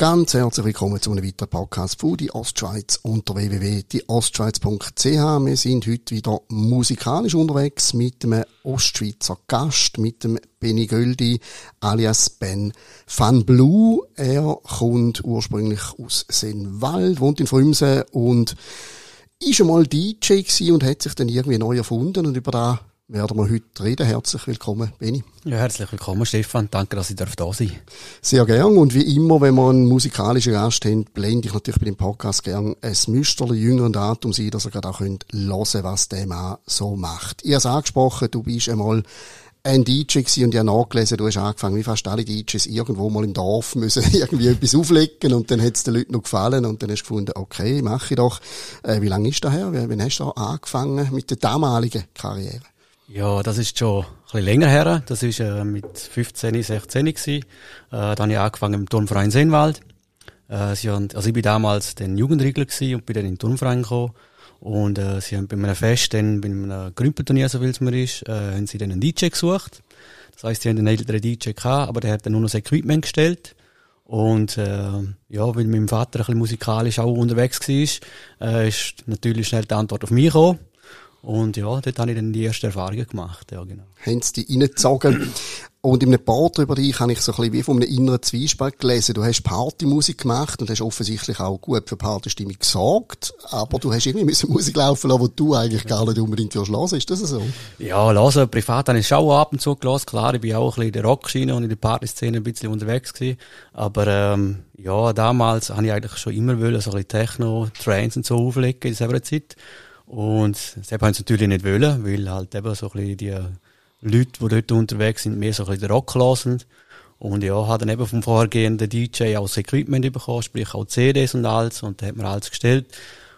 Ganz herzlich willkommen zu einem weiteren Podcast von die Ostschweiz unter www.dieostschweiz.ch. Wir sind heute wieder musikalisch unterwegs mit einem Ostschweizer Gast, mit dem Benny Göldi alias Ben van Blue. Er kommt ursprünglich aus Senwald, wohnt in Frümsen und ist einmal DJ und hat sich dann irgendwie neu erfunden und über da werden wir heute reden. Herzlich willkommen, Benny. Ja, herzlich willkommen, Stefan. Danke, dass ich da sein darf. Sehr gern. Und wie immer, wenn wir einen musikalischen Gast haben, blende ich natürlich bei dem Podcast gern ein Müsterli jüngeren Datum sein, dass ihr gerade auch hören könnt, was der Mann so macht. Ich habe es angesprochen, du bist einmal ein DJ gewesen und ich habe nachgelesen, du hast angefangen, wie fast alle DJs irgendwo mal im Dorf müssen irgendwie etwas auflegen und dann hat es den Leuten noch gefallen und dann hast du gefunden, okay, mache ich doch. Äh, wie lange ist das her? Wann hast du angefangen mit der damaligen Karriere? Ja, das ist schon ein bisschen länger her. Das ist äh, mit 15, 16 gewesen. Äh, da habe ich angefangen im Turnverein Seenwald. Äh, sie haben, also ich bin damals den Jugendregler gewesen und bin dann in den Turnverein gekommen. Und äh, sie haben bei einem Fest, dann bei einem Grümpelturnier, so viel es mir ist, äh, haben sie dann einen DJ gesucht. Das heisst, sie haben einen älteren DJ gehabt, aber der hat dann nur noch das Equipment gestellt. Und äh, ja, weil mein Vater ein bisschen musikalisch auch unterwegs war, äh, ist natürlich schnell die Antwort auf mich gekommen. Und ja, dort habe ich dann die ersten Erfahrungen gemacht, ja genau. Haben sie die reingezogen? Und in einem Part über dich habe ich so ein bisschen wie von einem inneren Zwiespalt gelesen. Du hast Partymusik gemacht und hast offensichtlich auch gut für Partystimmung gesorgt, aber du hast irgendwie müssen Musik laufen lassen, die du eigentlich gar nicht unbedingt hören hören. Ist das so? Ja, hören. Privat habe ich schon ab und zu gelassen. Klar, ich bin auch ein bisschen in der Rockschiene und in der Partyszene ein bisschen unterwegs gewesen. Aber, ähm, ja, damals habe ich eigentlich schon immer wollen, so ein bisschen Techno, Trains und so auflegen in dieser Zeit. Und das haben sie natürlich nicht wollen, weil halt eben so ein bisschen die Leute, die dort unterwegs sind, mehr so ein bisschen den Rock lassen. Und ja, hat dann eben vom vorhergehenden DJ auch das Equipment bekommen, sprich auch CDs und alles. Und da hat mir alles gestellt.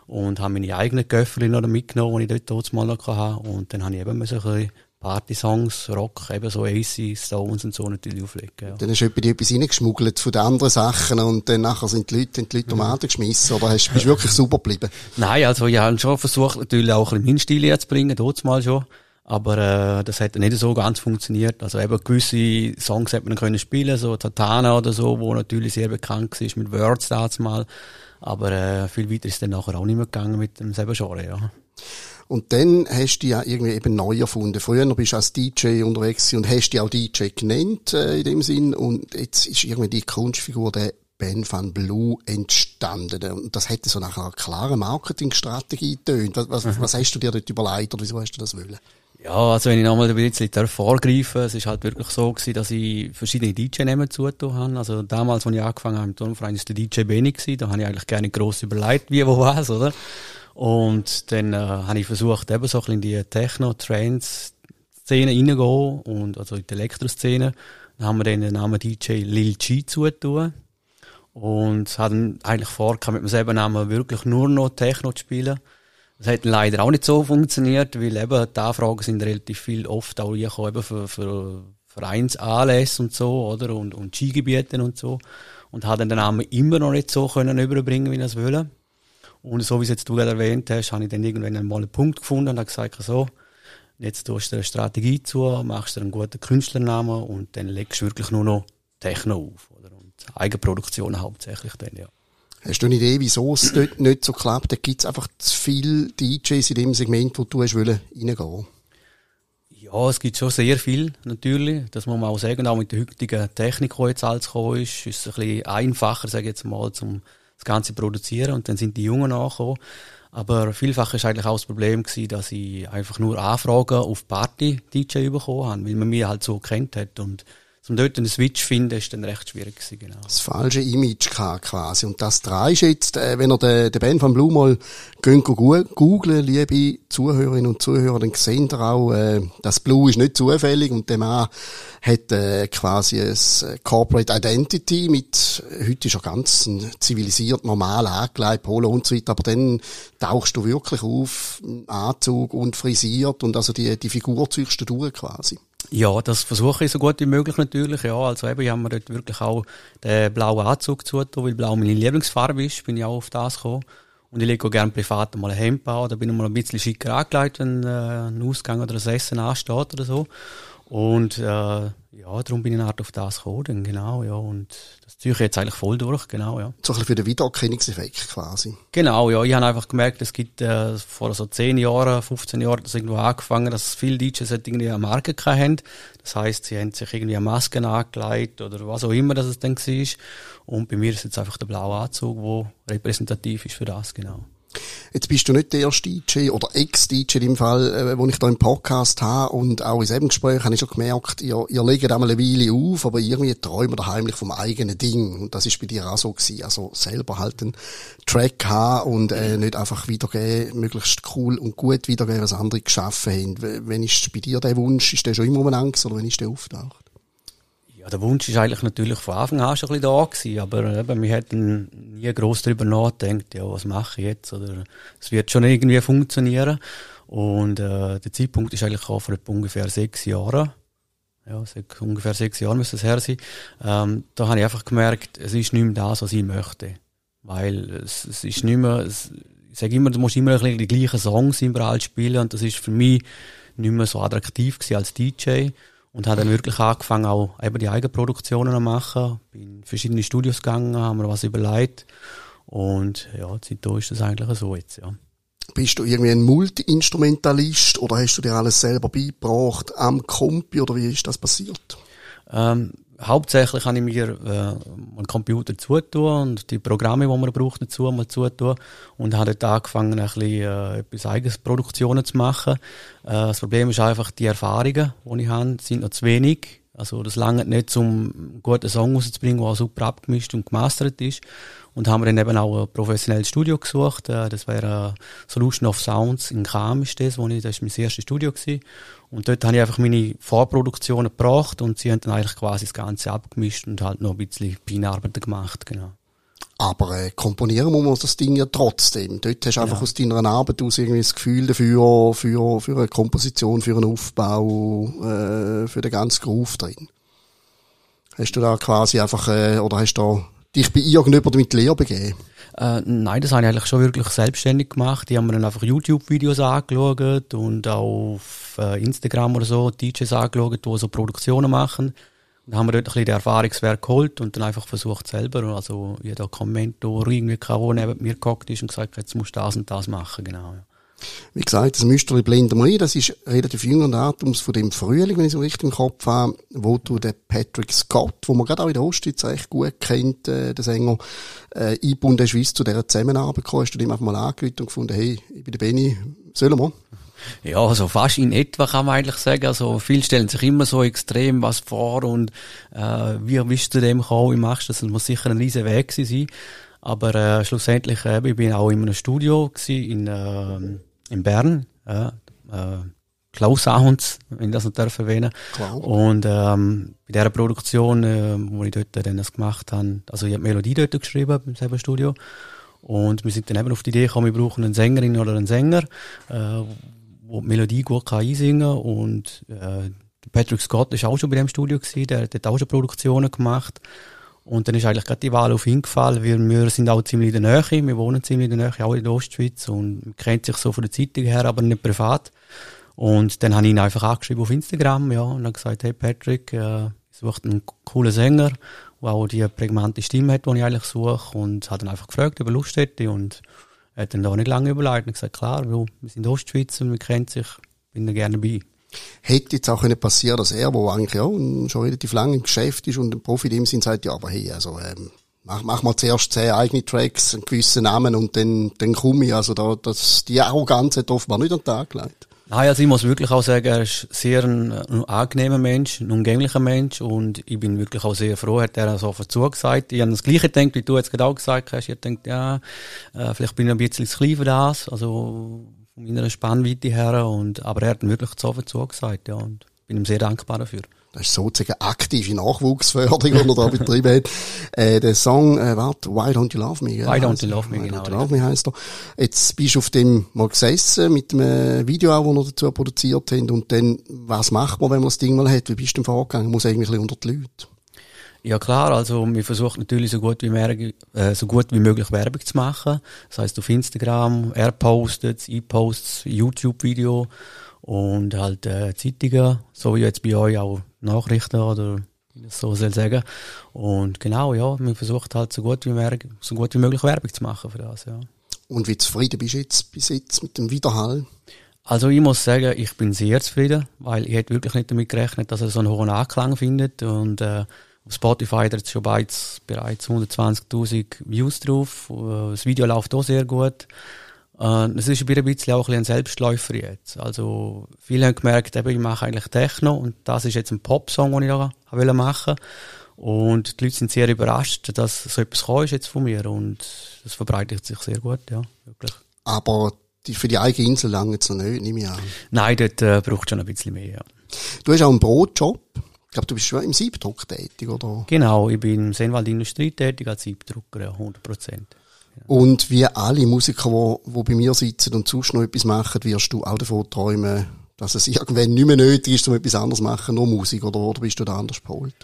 Und habe meine eigenen Göffel noch mitgenommen, die ich dort mal noch hatte. Und dann habe ich eben so ein bisschen Party-Songs, Rock, eben so AC, Stones und so natürlich auflegen. Ja. Dann hast du etwas reingeschmuggelt von den anderen Sachen und dann nachher sind die Leute, die Leute Tomaten geschmissen oder hast, bist du wirklich super geblieben? Nein, also ich habe schon versucht, natürlich auch ein bisschen meinen Stil zu bringen, dort mal schon. Aber äh, das hat nicht so ganz funktioniert. Also eben gewisse Songs hätte man können spielen, so Tatana oder so, wo natürlich sehr bekannt war mit Words damals mal. Aber äh, viel weiter ist dann nachher auch nicht mehr gegangen mit dem selben Genre, ja. Und dann hast du ja irgendwie eben neu erfunden. Früher bist du als DJ unterwegs und hast dich auch DJ genannt, äh, in dem Sinn. Und jetzt ist irgendwie die Kunstfigur der Ben van Blue entstanden. Und das hätte so nach einer klaren Marketingstrategie getönt. Was, was, mhm. was hast du dir dort überlegt oder wieso hast du das wollen? Ja, also wenn ich nochmal ein bisschen vorgreifen es ist halt wirklich so gewesen, dass ich verschiedene DJ-Namen zugetan habe. Also damals, als ich angefangen habe im Turnverein, ist der DJ Benny gewesen. Da habe ich eigentlich gerne gross überlegt, wie, wo, was, oder? Und dann äh, habe ich versucht, eben so ein bisschen in die Techno-Trance-Szene reingehen und also in die Elektroszene. Dann haben wir dann den Namen DJ Lil G zutun. Und hatten eigentlich vor, mit dem selben Namen wirklich nur noch Techno zu spielen. Das hat leider auch nicht so funktioniert, weil eben die Anfragen sind relativ viel oft auch gekommen, eben für, für Vereinsanlässe und so, oder? Und, und Skigebiete und so. Und hat den Namen immer noch nicht so können überbringen, wie ich es wollte. Und so wie es jetzt du gerade erwähnt hast, habe ich dann irgendwann einmal einen Punkt gefunden und habe gesagt, so, jetzt tust du eine Strategie zu, machst dir einen guten Künstlernamen und dann legst du wirklich nur noch Techno auf. Oder? Und Eigenproduktion hauptsächlich dann, ja. Hast du eine Idee, wieso es dort nicht so klappt? Da gibt es einfach zu viele DJs in dem Segment, wo du hast wollen, reingehen Ja, es gibt schon sehr viel, natürlich. Das muss man auch sagen. Auch mit der heutigen Technik, die jetzt alles gekommen ist, ist es ein bisschen einfacher, sage ich jetzt mal, zum das Ganze produzieren und dann sind die Jungen nachgekommen. Aber vielfach ist eigentlich auch das Problem gewesen, dass ich einfach nur Anfragen auf Party-DJ bekommen habe, weil man mich halt so kennt hat und um dort einen Switch finden, ist dann recht schwierig gewesen, genau. Das falsche Image quasi. Und das drei ist jetzt, äh, wenn ihr den, den Band von Blue mal gehen, googlen, liebe Zuhörerinnen und Zuhörer, dann sehen ihr auch, äh, das Blue ist nicht zufällig und der Mann hat äh, quasi ein äh, Corporate Identity mit, heute ist er ganz zivilisiert, normal angelegt, Polo und so weiter, aber dann tauchst du wirklich auf, Anzug und frisiert und also die, die Figur ziehst du durch quasi. Ja, das versuche ich so gut wie möglich natürlich. Ja, also eben, ich habe mir dort wirklich auch den blauen Anzug zugetan, weil blau meine Lieblingsfarbe ist, bin ich auch auf das gekommen. Und ich lege auch gerne privat mal ein Hemd an, da bin ich mal ein bisschen schicker angelegt, wenn äh, ein Ausgang oder ein Essen ansteht oder so. Und äh, ja, darum bin ich halt auf das gekommen, genau, ja. Und das ziehe ich jetzt eigentlich voll durch, genau, ja. So ein bisschen für den Wiedererkennungseffekt quasi. Genau, ja. Ich habe einfach gemerkt, es gibt äh, vor so 10 Jahren, 15 Jahren, das irgendwo angefangen, dass viele DJs halt irgendwie eine Marke haben. Das heisst, sie haben sich irgendwie eine Maske angelegt oder was auch immer das es dann war. Und bei mir ist jetzt einfach der blaue Anzug, der repräsentativ ist für das, genau. Jetzt bist du nicht der erste DJ oder Ex-DJ im Fall, äh, wo ich da im Podcast habe und auch in diesem Gespräch habe ich schon gemerkt, ihr, ihr legt einmal eine Weile auf, aber irgendwie träumt ihr heimlich vom eigenen Ding. Und das ist bei dir auch so gewesen. Also selber halt einen Track haben und äh, nicht einfach wiedergeben, möglichst cool und gut wiedergeben, was andere geschaffen haben. Wenn ist bei dir der Wunsch, ist der schon immer umeinander oder wenn ist der auftaucht? Ja, der Wunsch ist eigentlich natürlich von Anfang an schon ein bisschen da gewesen, aber eben, wir hätten nie groß darüber nachgedacht, ja, was mache ich jetzt, oder es wird schon irgendwie funktionieren. Und äh, der Zeitpunkt ist eigentlich auch vor ungefähr sechs Jahren. Ja, sechs, ungefähr sechs Jahre müsste es her sein. Ähm, da habe ich einfach gemerkt, es ist nicht mehr das, was ich möchte. Weil es, es ist nicht mehr, es, ich sage immer, du musst immer ein bisschen die gleichen Songs überall spielen und das ist für mich nicht mehr so attraktiv gewesen als DJ. Und habe dann wirklich angefangen, auch eben die Eigenproduktionen zu machen. Bin in verschiedene Studios gegangen, haben mir was überlegt. Und ja, seitdem ist das eigentlich so jetzt, ja. Bist du irgendwie ein Multi-Instrumentalist oder hast du dir alles selber beigebracht am Kompi oder wie ist das passiert? Ähm, hauptsächlich habe ich mir äh, einen Computer zutun und die Programme, die man braucht dazu, mal zutun und habe dort angefangen, ein bisschen äh, etwas eigenes Produktionen zu machen. Äh, das Problem ist einfach, die Erfahrungen, die ich habe, sind noch zu wenig. Also das lange nicht, um einen guten Song rauszubringen, der auch super abgemischt und gemastert ist. Und haben wir dann eben auch ein professionelles Studio gesucht. Äh, das wäre Solution of Sounds in Cham ist das, wo ich, das ist mein erstes Studio gewesen. Und dort habe ich einfach meine Vorproduktionen gebracht und sie haben dann eigentlich quasi das Ganze abgemischt und halt noch ein bisschen Feinarbeiten gemacht, genau. Aber äh, komponieren muss man das Ding ja trotzdem. Dort hast du einfach aus deiner Arbeit aus irgendwie das Gefühl dafür, für, für eine Komposition, für einen Aufbau, äh, für den ganzen Groove drin. Hast du da quasi einfach, äh, oder hast du dich bei irgendjemandem mit Lehre begeben? Äh, nein, das habe ich eigentlich schon wirklich selbstständig gemacht. Die haben mir dann einfach YouTube-Videos angeschaut und auf äh, Instagram oder so DJs angeschaut, die so Produktionen machen. Dann haben wir dort ein bisschen den Erfahrungswert geholt und dann einfach versucht selber. Also jeder Kommentar irgendwie der neben mir gehockt ist und gesagt, jetzt musst du das und das machen, genau. Ja. Wie gesagt, das Müsterli blenden wir ein. Das ist relativ jünger Datums von dem Frühling, wenn ich so richtig im Kopf habe, wo du den Patrick Scott, wo man gerade auch in der Ostschweiz recht gut kennt, äh, den Sänger, äh, eingebunden hast, zu dieser Zusammenarbeit kam. Hast du ihm einfach mal angerufen und gefunden, hey, ich bin der Benny, sollen wir? Ja, also fast in etwa kann man eigentlich sagen. Also viele stellen sich immer so extrem was vor und äh, wie bist du dem gekommen, wie machst du das? Das muss sicher ein riesen Weg sein. Aber äh, schlussendlich, äh, ich bin auch in einem Studio gewesen, in äh, in Bern, ja, äh, Klaus Ahunds, wenn ich das noch darf erwähnen. Klar. Und ähm, bei dieser Produktion, äh, wo ich dort dann das gemacht habe, also ich habe Melodie dort geschrieben im selben Studio und wir sind dann eben auf die Idee gekommen, wir brauchen eine Sängerin oder einen Sänger, äh, wo die Melodie gut kann einsingen und äh, Patrick Scott ist auch schon bei dem Studio gewesen, der, der hat auch schon Produktionen gemacht und dann ist eigentlich gerade die Wahl auf ihn gefallen, weil wir sind auch ziemlich in der Nähe, wir wohnen ziemlich in der Nähe, auch in der Ostschweiz und man kennt sich so von der Zeitung her, aber nicht privat. Und dann habe ich ihn einfach angeschrieben auf Instagram, ja, und dann gesagt, hey Patrick, äh, ich suche einen coolen Sänger, der auch die prägnante Stimme hat, die ich eigentlich suche und hat dann einfach gefragt, ob er Lust hätte und er hat dann da nicht lange überlegt und gesagt, klar, wir sind Ostschweiz und wir kennen sich, bin da gerne dabei. Hätte jetzt auch können passieren, dass er, wo eigentlich ja schon relativ lange im Geschäft ist und ein Profi in dem Sinn sagt, ja, aber hey, also ähm, mach, mach mal zuerst zehn eigene Tracks, einen gewissen Namen und dann, dann komme ich. Also da, das, die Arroganz hat offenbar nicht an den Tag gelegt. Nein, also ich muss wirklich auch sagen, er ist sehr ein, ein angenehmer Mensch, ein umgänglicher Mensch und ich bin wirklich auch sehr froh, hat er so zugesagt. Ich habe das Gleiche gedacht, wie du jetzt gerade auch gesagt hast. Ich denke, ja, äh, vielleicht bin ich ein bisschen zu klein für das. Also von meiner Spannweite her. Und, aber er hat wirklich so viel zugesagt, ja, und bin ihm sehr dankbar dafür. Das ist sozusagen aktive Nachwuchsförderung, die er da betrieben hat. Äh, der Song, äh, warte, Why Don't You Love Me? Why Don't You Love Me, Why genau. Don't You Love Me heisst er. Jetzt bist du auf dem mal gesessen, mit dem Video auch, das wir dazu produziert haben, und dann, was macht man, wenn man das Ding mal hat? Wie bist du denn vorgegangen? Muss eigentlich unter die Leute? Ja klar, also wir versuchen natürlich so gut wie, mehr, äh, so gut wie möglich Werbung zu machen. Das heißt auf Instagram, er postet, ich poste YouTube-Video und halt äh, Zeitungen, so wie jetzt bei euch auch Nachrichten oder so soll sagen. Und genau, ja, man versucht halt so gut wie, mehr, so gut wie möglich Werbung zu machen für das, ja. Und wie zufrieden bist du jetzt bis jetzt mit dem Widerhall? Also ich muss sagen, ich bin sehr zufrieden, weil ich hätte wirklich nicht damit gerechnet, dass er so einen hohen Anklang findet und äh, auf Spotify hat jetzt schon bereits, bereits 120.000 Views drauf. Äh, das Video läuft auch sehr gut. Äh, es ist ein bisschen auch ein, Selbstläufer jetzt. Also, viele haben gemerkt, eben, ich mache eigentlich Techno und das ist jetzt ein Popsong, den ich da machen wollte. Und die Leute sind sehr überrascht, dass so etwas ist jetzt von mir und das verbreitet sich sehr gut, ja, wirklich. Aber die, für die eigene Insel lange jetzt noch nicht, nehme ich an. Nein, dort äh, braucht schon ein bisschen mehr, ja. Du hast auch einen Brotjob. Ich glaube, du bist schon im Siebdruck tätig, oder? Genau, ich bin im Sennwald Industrie tätig als Siebdrucker, ja, 100 Prozent. Und wie alle Musiker, die, die bei mir sitzen und sonst noch etwas machen, wirst du auch davon träumen, dass es irgendwann nicht mehr nötig ist, um etwas anderes zu machen, nur Musik, oder, oder bist du da anders geholt?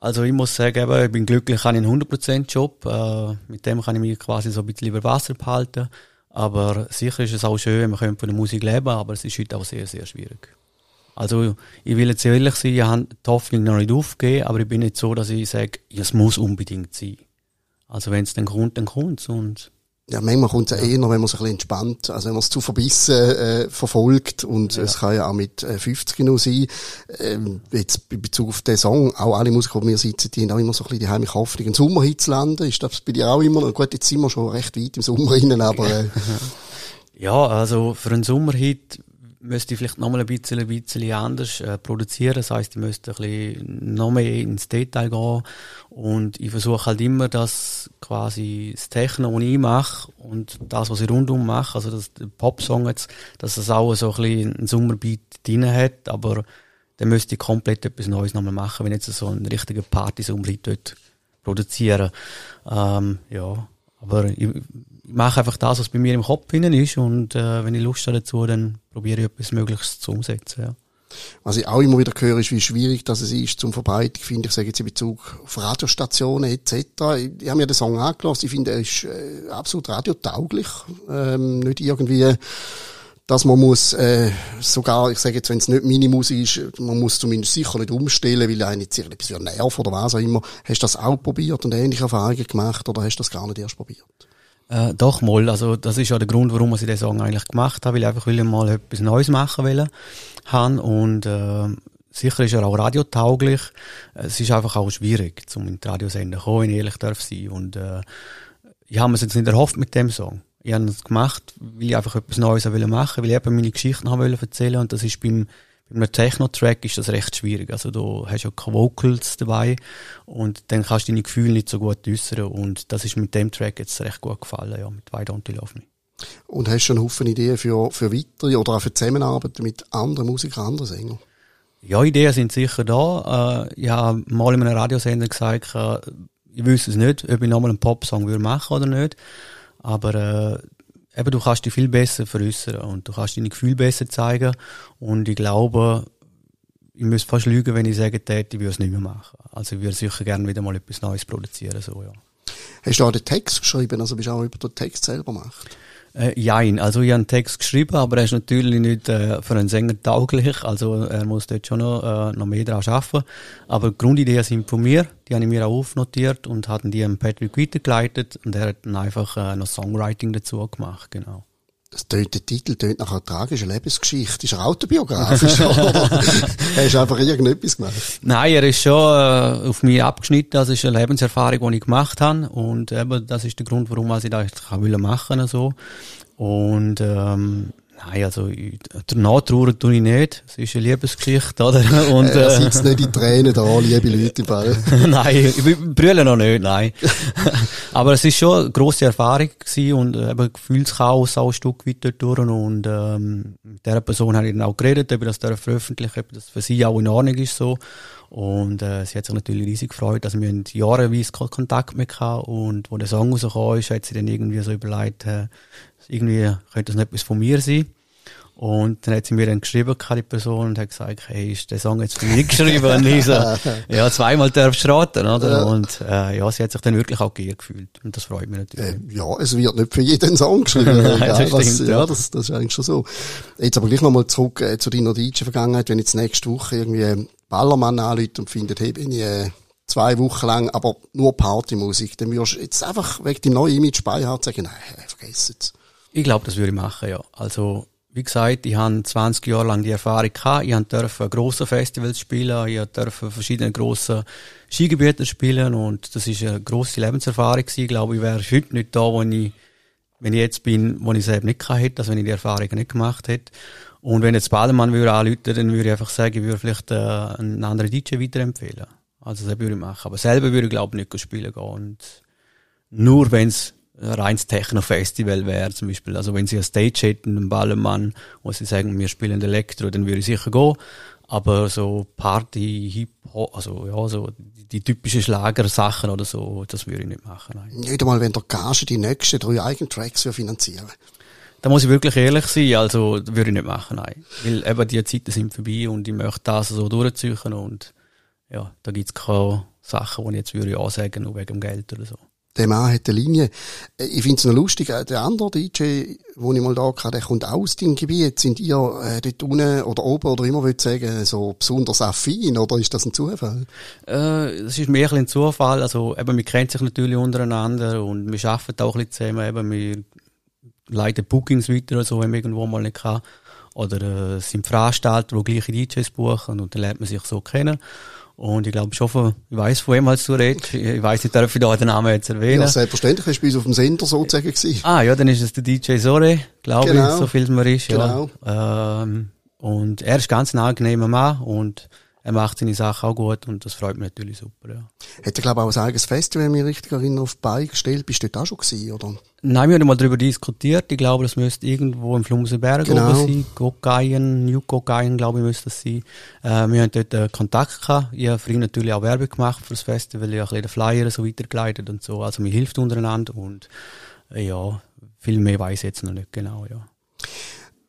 Also ich muss sagen, eben, ich bin glücklich, ich habe einen 100% Job, äh, mit dem kann ich mich quasi so ein bisschen über Wasser behalten, aber sicher ist es auch schön, man könnte von der Musik leben, aber es ist heute auch sehr, sehr schwierig. Also ich will jetzt ehrlich sein, ich habe die Hoffnung noch nicht aufgegeben, aber ich bin nicht so, dass ich sage, es muss unbedingt sein. Also wenn es dann kommt, dann kommt und ja, manchmal kommt es ja. eher, wenn man es ein bisschen entspannt, also wenn man es zu verbissen äh, verfolgt und ja. es kann ja auch mit äh, 50 noch sein. Ähm, jetzt in Bezug auf den Song, auch alle Musiker, die mir sitzen, die haben auch immer so ein bisschen die heimliche Hoffnung, einen Sommerhit zu landen. Ist das bei dir auch immer? Gut, jetzt sind wir schon recht weit im Sommer rein, aber... Äh, ja, also für einen Sommerhit müsste ich vielleicht nochmal ein bisschen, ein bisschen anders äh, produzieren. Das heißt, ich müsste ein bisschen noch mehr ins Detail gehen. Und ich versuche halt immer, dass quasi das Techno, was ich mache und das, was ich rundum mache, also das Popsong jetzt, dass es auch so ein bisschen einen Sommerbeat drin hat, aber dann müsste ich komplett etwas Neues nochmal machen, wenn ich jetzt so einen richtigen Party-Sommerhit dort produzieren. Ähm, ja, aber ich, ich mache einfach das, was bei mir im Kopf hinein ist und äh, wenn ich Lust habe dazu, dann probiere ich etwas Mögliches zu umsetzen. Ja. Was ich auch immer wieder höre, ist, wie schwierig das ist zum Verbreiten, finde ich, sage jetzt in Bezug auf Radiostationen etc. Ich, ich habe mir den Song angelassen, ich finde, er ist äh, absolut radiotauglich, ähm, nicht irgendwie dass man muss äh, sogar, ich sage jetzt, wenn es nicht meine Musik ist, man muss zumindest sicher nicht umstellen, weil einen jetzt etwas für Nerv oder was auch immer. Hast du das auch probiert und ähnliche Erfahrungen gemacht oder hast du das gar nicht erst probiert? Äh, doch mal, also das ist ja der Grund, warum ich den Song eigentlich gemacht habe, weil ich einfach will mal etwas Neues machen will und äh, sicher ist er auch radiotauglich. Es ist einfach auch schwierig, zum in die Radiosender zu kommen, wenn ich ehrlich darf sein und äh, ich habe mir jetzt nicht erhofft mit dem Song. Ich habe es gemacht, weil ich einfach etwas Neues machen, weil ich eben meine Geschichten haben wollte erzählen und das ist beim bei einem Techno-Track ist das recht schwierig. Also du hast ja keine Vocals dabei und dann kannst du deine Gefühle nicht so gut äußern und das ist mit dem Track jetzt recht gut gefallen, ja, mit Why Don't You Love Me. Und hast du schon Haufen Ideen für, für weitere oder auch für Zusammenarbeit mit anderen Musikern, anderen Sängern? Ja, Ideen sind sicher da. Äh, ich habe mal in einem Radiosender gesagt, äh, ich wüsste es nicht, ob ich nochmal einen Popsong machen würde oder nicht. Aber äh, eben, du kannst dich viel besser veräußern und du kannst deine Gefühle besser zeigen. Und ich glaube, ich müsste fast lügen, wenn ich sage, ich würde es nicht mehr machen. Also ich würde sicher gerne wieder mal etwas Neues produzieren, so, ja. Hast du auch den Text geschrieben, also bist du auch über den Text selber gemacht? Äh, jein, also ich habe einen Text geschrieben, aber er ist natürlich nicht äh, für einen Sänger tauglich, also er muss dort schon noch, äh, noch mehr daran arbeiten. Aber die Grundideen sind von mir, die habe ich mir auch aufnotiert und hatten die an Patrick weitergeleitet und er hat dann einfach äh, noch Songwriting dazu gemacht, genau. Das tönt, der Titel tönt nach einer tragischen Lebensgeschichte. Ist er autobiografisch oder hast du einfach irgendetwas gemacht? Nein, er ist schon äh, auf mich abgeschnitten. Das ist eine Lebenserfahrung, die ich gemacht habe. Und eben, das ist der Grund, warum ich das machen wollte. So. Und ähm, Nein, also danach trauern tue ich nicht. Es ist eine Liebesgeschichte, oder? Und, äh, er sitzt nicht in Tränen da, liebe Leute Ball. nein, ich brülle noch nicht, nein. Aber es ist schon eine grosse Erfahrung gewesen und äh, eben Gefühlschaos auch ein Stück weit dort durch. Und ähm, mit dieser Person habe ich dann auch geredet, ob ich das veröffentlichen ob das für sie auch in Ordnung ist so. Und äh, sie hat sich natürlich riesig gefreut, dass wir jahreweise Kontakt mit hatten und wo der Song rausgekommen ist, hat sie dann irgendwie so überlegt, äh, irgendwie könnte das nicht etwas von mir sein. Und dann hat sie mir dann geschrieben, die Person, und hat gesagt, hey, ist der Song jetzt für mich geschrieben? Und ich so, ja, zweimal darfst du raten, oder? Ja. Und, äh, ja, sie hat sich dann wirklich auch geirrt gefühlt. Und das freut mich natürlich. Äh, ja, es wird nicht für jeden Song geschrieben. Nein, ja, das was, stimmt, ja, das, das ist eigentlich schon so. Jetzt aber gleich nochmal zurück äh, zu deiner DJ-Vergangenheit, wenn jetzt nächste Woche irgendwie Ballermann anruft und findet, hey, bin ich, äh, zwei Wochen lang, aber nur Partymusik, dann würdest du jetzt einfach wegen dem neuen Image Beihart sagen, nein, vergiss es. Ich glaube, das würde ich machen, ja. Also, wie gesagt, ich habe 20 Jahre lang die Erfahrung gehabt. Ich durfte grosse Festivals spielen, ich durfte verschiedene grosse Skigebiete spielen und das ist eine grosse Lebenserfahrung gewesen. Ich glaube, ich wäre heute nicht da, wo ich, wenn ich jetzt bin, wo ich es eben nicht hätte, also wenn ich die Erfahrung nicht gemacht hätte. Und wenn jetzt Bademann würde anrufen, dann würde ich einfach sagen, ich würde vielleicht äh, einen anderen DJ weiterempfehlen. Also das würde ich machen. Aber selber würde ich glaube ich nicht spielen gehen. Und nur wenn es reines Techno-Festival wäre, zum Beispiel. Also wenn sie eine Stage hätten, einen Ballermann, wo sie sagen, wir spielen Elektro, dann würde ich sicher gehen. Aber so Party, Hip-Hop, also ja, so die, die typischen Schlagersachen oder so, das würde ich nicht machen. Nein. Nicht einmal, wenn der Gage die nächsten drei Eigentracks finanzieren Da muss ich wirklich ehrlich sein, also würde ich nicht machen, nein. Weil eben die Zeiten sind vorbei und ich möchte das so durchziehen und ja, da gibt's keine Sachen, die ich jetzt würde ansagen, nur wegen dem Geld oder so der Mann hat eine Linie. Ich finde es noch lustig, äh, der andere DJ, wo ich mal da hatte, der kommt aus dem Gebiet. Sind ihr äh, dort unten oder oben oder immer würde sagen, so besonders affin oder ist das ein Zufall? Äh, das ist mehr ein Zufall. Also eben, wir kennen sich natürlich untereinander und wir arbeiten auch ein bisschen zusammen. Eben, wir leiten Bookings weiter oder so, wenn man irgendwo mal nicht kann. Oder äh, sind Veranstalter, die gleiche DJs buchen und dann lernt man sich so kennen. Und ich glaube schon, von, ich weiss, von wem halt du redest. Ich weiss nicht, darf ich da den Namen jetzt erwähnen. Ja, selbstverständlich. Ist bei uns auf dem Sender sozusagen gewesen. Ah, ja, dann ist es der DJ Sore, glaube genau. ich, so viel es mir ist, ja. Genau. Ähm, und er ist ganz ein angenehmer Mann und er macht seine Sachen auch gut und das freut mich natürlich super, ja. Hätte, glaube ich, auch ein eigenes Festival, wenn ich mich richtig erinnere, auf die Beine gestellt. Bist du dort auch schon gewesen, oder? Nein, wir haben mal darüber diskutiert. Ich glaube, das müsste irgendwo im Flumsenberg genau. oben sein. Gogaien, New Gogaien, glaube ich, müsste das sein. Äh, wir haben dort äh, Kontakt gehabt. Ich habe ihn natürlich auch Werbung gemacht für das Festival. Ich habe ein bisschen den Flyer so weitergeleitet und so. Also, mir hilft untereinander und, äh, ja, viel mehr weiß ich jetzt noch nicht genau, ja.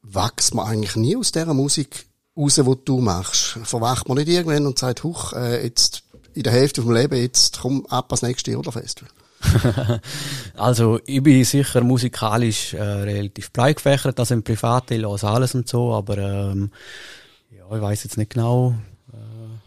Wächst man eigentlich nie aus dieser Musik raus, was du machst? Verwacht man nicht irgendwann und sagt, huch, äh, jetzt in der Hälfte vom Leben, jetzt komm ab ans nächste Festival? also, ich bin sicher musikalisch äh, relativ breit gefächert, also im Privateil also alles und so, aber ähm, ja, ich weiß jetzt nicht genau, äh,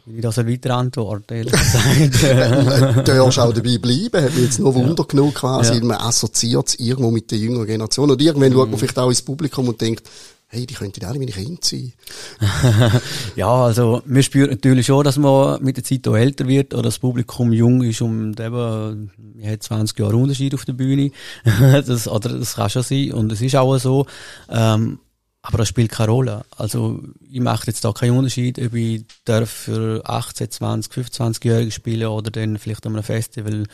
wie ich das weiter antworte, ehrlich gesagt. du darfst auch dabei bleiben, hat mich jetzt nur Wunder ja. genug quasi, ja. man assoziiert es irgendwo mit der jüngeren Generation und irgendwann mhm. schaut man vielleicht auch ins Publikum und denkt, hey, die könnten alle meine Kinder sein. ja, also, wir spüren natürlich schon, dass man mit der Zeit auch älter wird oder das Publikum jung ist und eben, man hat 20 Jahre Unterschied auf der Bühne. das, oder, das kann schon sein und es ist auch so. Ähm, aber das spielt keine Rolle. Also, ich mache jetzt da keinen Unterschied, ob ich darf für 18, 20, 25-Jährige spielen oder dann vielleicht an einem Festival,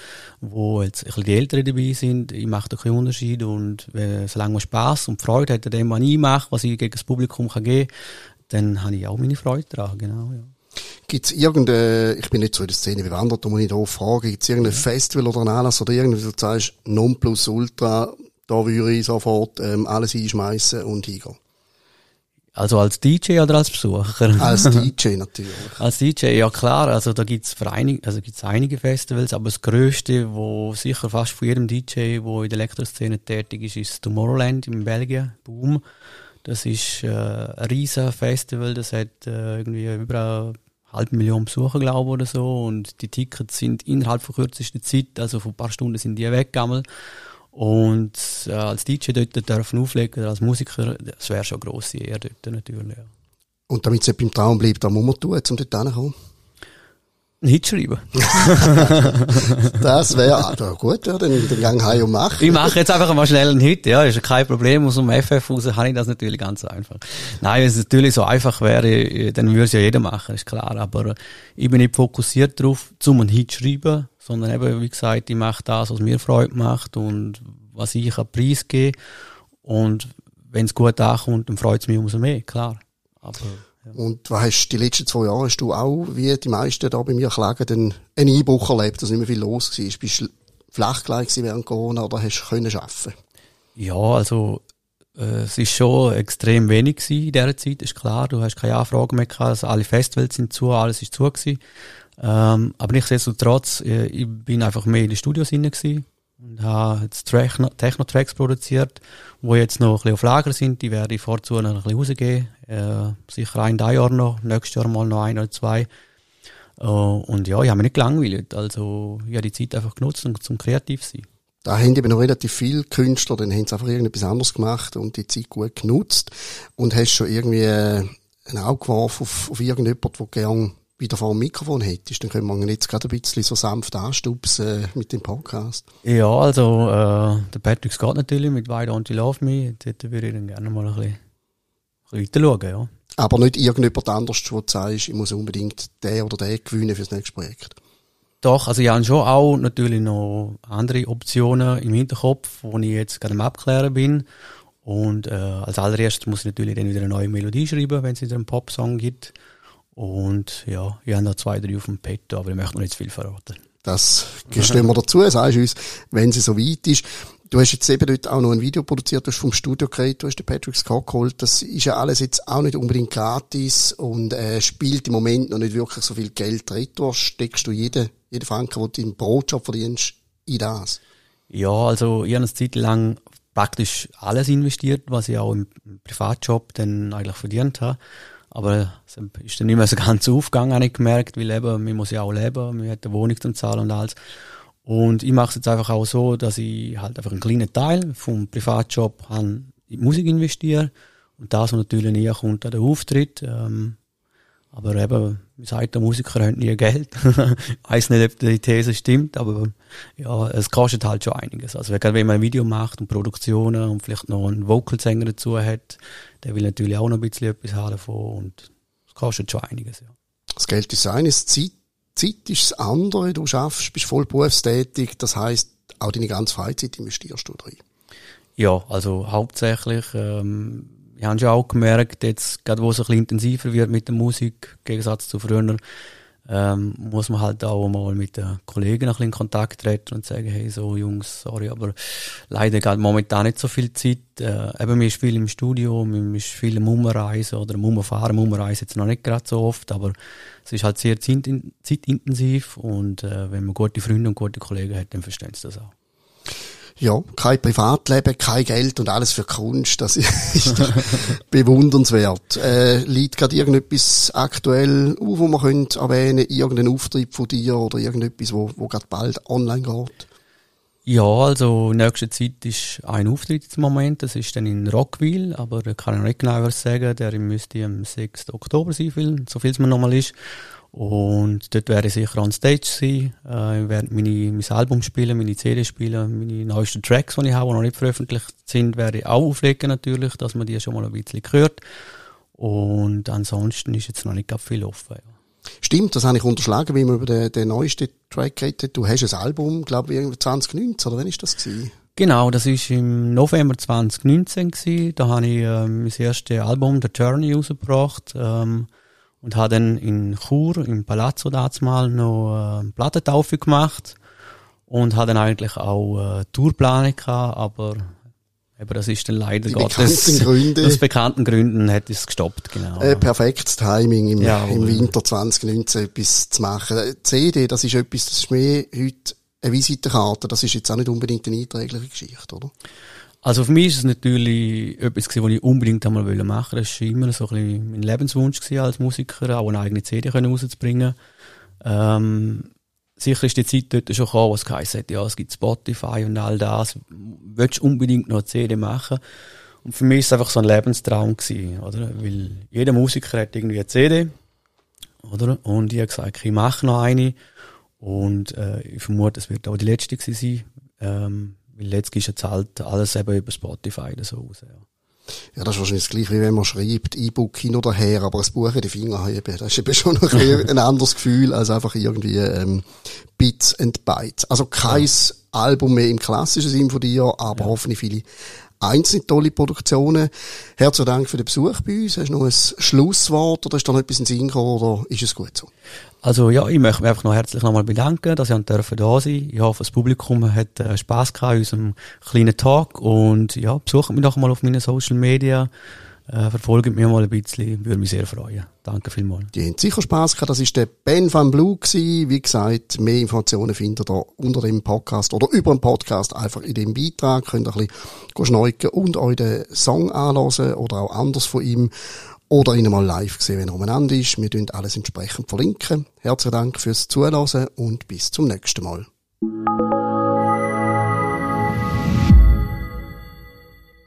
wo jetzt ein bisschen die Älteren dabei sind. Ich mache da keinen Unterschied und wenn, solange man Spass und Freude hat an dem, was ich mache, was ich gegen das Publikum kann geben dann habe ich auch meine Freude daran, genau, ja. Gibt es irgendeine, ich bin nicht so in der Szene bewandert, da muss ich da fragen, gibt es irgendein Festival oder ein Anlass oder irgendwie, du sagst, Nonplusultra, da würde ich sofort ähm, alles einschmeißen und hingehen? Also als DJ oder als Besucher? Als DJ natürlich. als DJ, ja klar, also da gibt's einige, also gibt's einige Festivals, aber das größte, wo sicher fast von jedem DJ, wo in der Elektroszene tätig ist, ist Tomorrowland in Belgien, Boom. Das ist äh, ein riesen Festival, das hat äh, irgendwie über eine halbe Million Besucher, glaube ich, oder so. Und die Tickets sind innerhalb von kürzester Zeit, also von ein paar Stunden sind die weggegangen. Und äh, als DJ dort dürfen auflegen, als Musiker, das wäre schon eine grosse Ehre dort natürlich. Ja. Und damit es beim Traum bleibt, was muss man tun, um dort hinzukommen? Ein Hit schreiben. das wäre also gut, ja, den, den Gang heim und machen. Ich mache jetzt einfach mal schnell einen Hit, ja, ist kein Problem. Aus dem FF raus habe ich das natürlich ganz einfach. Nein, wenn es natürlich so einfach wäre, dann würde es ja jeder machen, ist klar. Aber ich bin nicht fokussiert darauf, zum einen Hit schreiben, sondern eben, wie gesagt, ich mache das, was mir Freude macht und was ich an Preis gebe. Und wenn es gut ankommt, dann freut es mich umso mehr, klar. Aber, ja. Und was hast die letzten zwei Jahre hast du auch, wie die meisten da bei mir klagen, einen Einbruch erlebt, dass nicht mehr viel los war? Bist du flach gleich während Corona oder hast du können arbeiten? Ja, also äh, es ist schon extrem wenig in dieser Zeit, ist klar. Du hast keine Anfragen mehr gehabt, also alle Festivals sind zu, alles ist zu gewesen. Ähm, aber nichtsdestotrotz, äh, ich bin einfach mehr in den Studios hinein und habe jetzt Techno-Tracks produziert, wo jetzt noch ein bisschen auf Lager sind. Die werde ich vorzu noch ein bisschen rausgeben. Äh, sicher ein Jahr noch, nächstes Jahr mal noch ein oder zwei. Uh, und ja, ich habe mich nicht gelangweilt. Also ich habe die Zeit einfach genutzt, um zum kreativ zu sein. Da haben eben noch relativ viele Künstler, dann haben sie einfach irgendetwas anderes gemacht und die Zeit gut genutzt. Und hast schon irgendwie äh, ein Auge geworfen auf, auf irgendjemanden, der gerne wieder vor dem Mikrofon hättest, dann können wir jetzt gerade ein bisschen so sanft anstupsen äh, mit dem Podcast. Ja, also äh, der Patrick Scott natürlich mit Why Don't You Love Me, dort würde ich dann gerne mal ein bisschen, ein bisschen weiter schauen, ja. Aber nicht irgendjemand anderes, du sagst, ich muss unbedingt den oder den gewinnen fürs nächste Projekt. Doch, also ich habe schon auch natürlich noch andere Optionen im Hinterkopf, wo ich jetzt gerade am Abklären bin. Und äh, als allererstes muss ich natürlich dann wieder eine neue Melodie schreiben, wenn es wieder einen Popsong gibt. Und ja, ich habe noch zwei, drei auf dem Pet, aber ich möchte noch nicht zu viel verraten. Das stellen wir dazu, sagst du uns, wenn sie so weit ist. Du hast jetzt eben dort auch noch ein Video produziert, du hast vom Studio geredet, du hast den Patrick Scott geholt. Das ist ja alles jetzt auch nicht unbedingt gratis und äh, spielt im Moment noch nicht wirklich so viel Geld drin. steckst du jeden, jeden Franken, den du im Brotjob verdienst, in das? Ja, also ich habe eine Zeit lang praktisch alles investiert, was ich auch im Privatjob dann eigentlich verdient habe. Aber es ist dann nicht mehr so ganz aufgegangen, habe ich gemerkt, weil eben, man muss ja auch leben, man hat eine Wohnung zum Zahlen und alles. Und ich mache es jetzt einfach auch so, dass ich halt einfach einen kleinen Teil vom Privatjob in die Musik investiere und das, was natürlich näher kommt an den Auftritt. Ähm, aber eben, wie sagt der Musiker, hat nie Geld. ich weiss nicht, ob die These stimmt, aber ja, es kostet halt schon einiges. Also wenn man ein Video macht und Produktionen und vielleicht noch einen Vocalsänger dazu hat, der will natürlich auch noch ein bisschen etwas haben davon und es kostet schon einiges, ja. Das Geld ist eines, Zeit Zeit ist das andere. Du schaffst, bist voll berufstätig. Das heißt, auch deine ganze Freizeit investierst du drin. Ja, also hauptsächlich. Ähm, ich habe schon auch gemerkt, jetzt, gerade wo es ein bisschen intensiver wird mit der Musik, im Gegensatz zu früher, ähm, muss man halt auch mal mit den Kollegen ein bisschen in Kontakt treten und sagen, hey, so Jungs, sorry, aber leider geht momentan nicht so viel Zeit. Äh, eben, mir ist viel im Studio, mir ist viel im Umreisen oder im Umfahren, Umreisen jetzt noch nicht gerade so oft, aber es ist halt sehr zeitintensiv und äh, wenn man gute Freunde und gute Kollegen hat, dann verstehen sie das auch. Ja, kein Privatleben, kein Geld und alles für Kunst, das ist bewundernswert. Äh, liegt gerade irgendetwas aktuell auf, wo man könnte erwähnen, irgendein Auftritt von dir oder irgendetwas, wo, wo gerade bald online geht? Ja, also in nächster Zeit ist ein Auftritt im Moment, das ist dann in Rockville, aber kann ich nicht genau was sagen, der müsste am 6. Oktober sein, so viel es mir nochmal ist. Und dort werde ich sicher on Stage sein, äh, werde meine, mein Album spielen, meine CD spielen, meine neuesten Tracks, die ich habe, die noch nicht veröffentlicht sind, werde ich auch auflegen natürlich, dass man die schon mal ein bisschen hört. Und ansonsten ist jetzt noch nicht viel offen. Ja. Stimmt, das habe ich unterschlagen, wie man über den, den neuesten Track geredet Du hast ein Album, glaube ich, 2019, oder wann ist das gewesen? Genau, das ist im November 2019 gewesen. Da habe ich ähm, mein erstes Album, The Journey, rausgebracht. Ähm, und habe dann in Chur, im Palazzo mal noch äh, Plattentaufe gemacht und habe dann eigentlich auch äh, Tourpläne gehabt, aber aber das ist dann leider Die Gottes, Gründe. aus bekannten Gründen hat es gestoppt, genau. Äh, perfektes Timing im, ja, im Winter 2019 etwas zu machen. Die CD, das ist etwas, das ist mehr heute eine Visitenkarte, das ist jetzt auch nicht unbedingt eine einträgliche Geschichte, oder? Also für mich ist es natürlich etwas was ich unbedingt einmal machen wollte. Das war immer so ein bisschen mein Lebenswunsch als Musiker, auch eine eigene CD rauszubringen. Ähm, sicher ist die Zeit dort schon gekommen, wo es geheißen hat, ja, es gibt Spotify und all das. Willst du unbedingt noch eine CD machen? Und für mich ist es einfach so ein Lebenstraum gewesen, oder? Weil jeder Musiker hat irgendwie eine CD, oder? Und ich habe gesagt, ich mache noch eine. Und, äh, ich vermute, es wird auch die letzte gewesen sein. Ähm, weil letztlich ist jetzt halt alles eben über Spotify oder so raus, ja. Ja, das ist wahrscheinlich das gleiche, wie wenn man schreibt, E-Book hin oder her, aber ein Buch in die Finger haben, das ist eben schon noch ein anderes Gefühl als einfach irgendwie ähm, Bits and Bytes. Also kein ja. Album mehr im klassischen Sinn von dir, aber ja. hoffentlich viele einzelne tolle Produktionen. Herzlichen Dank für den Besuch bei uns. Hast du noch ein Schlusswort oder ist da noch etwas in den Sinn gekommen oder ist es gut so? Also ja, ich möchte mich einfach noch herzlich nochmal bedanken, dass ich dürfen da sein. Ich hoffe, das Publikum hat äh, Spaß gehabt in unserem kleinen Talk und ja, besucht mich doch mal auf meinen Social Media. Äh, verfolgt mich mal ein bisschen, würde mich sehr freuen. Danke vielmals. Die haben sicher Spass gehabt. Das ist der Ben van Blue gewesen. Wie gesagt, mehr Informationen findet ihr unter dem Podcast oder über dem Podcast einfach in dem Beitrag. Könnt ihr ein bisschen schneuken und euch den Song anhören oder auch anders von ihm oder ihn mal live sehen, wenn er umeinander ist. Wir tun alles entsprechend verlinken. Herzlichen Dank fürs Zuhören und bis zum nächsten Mal.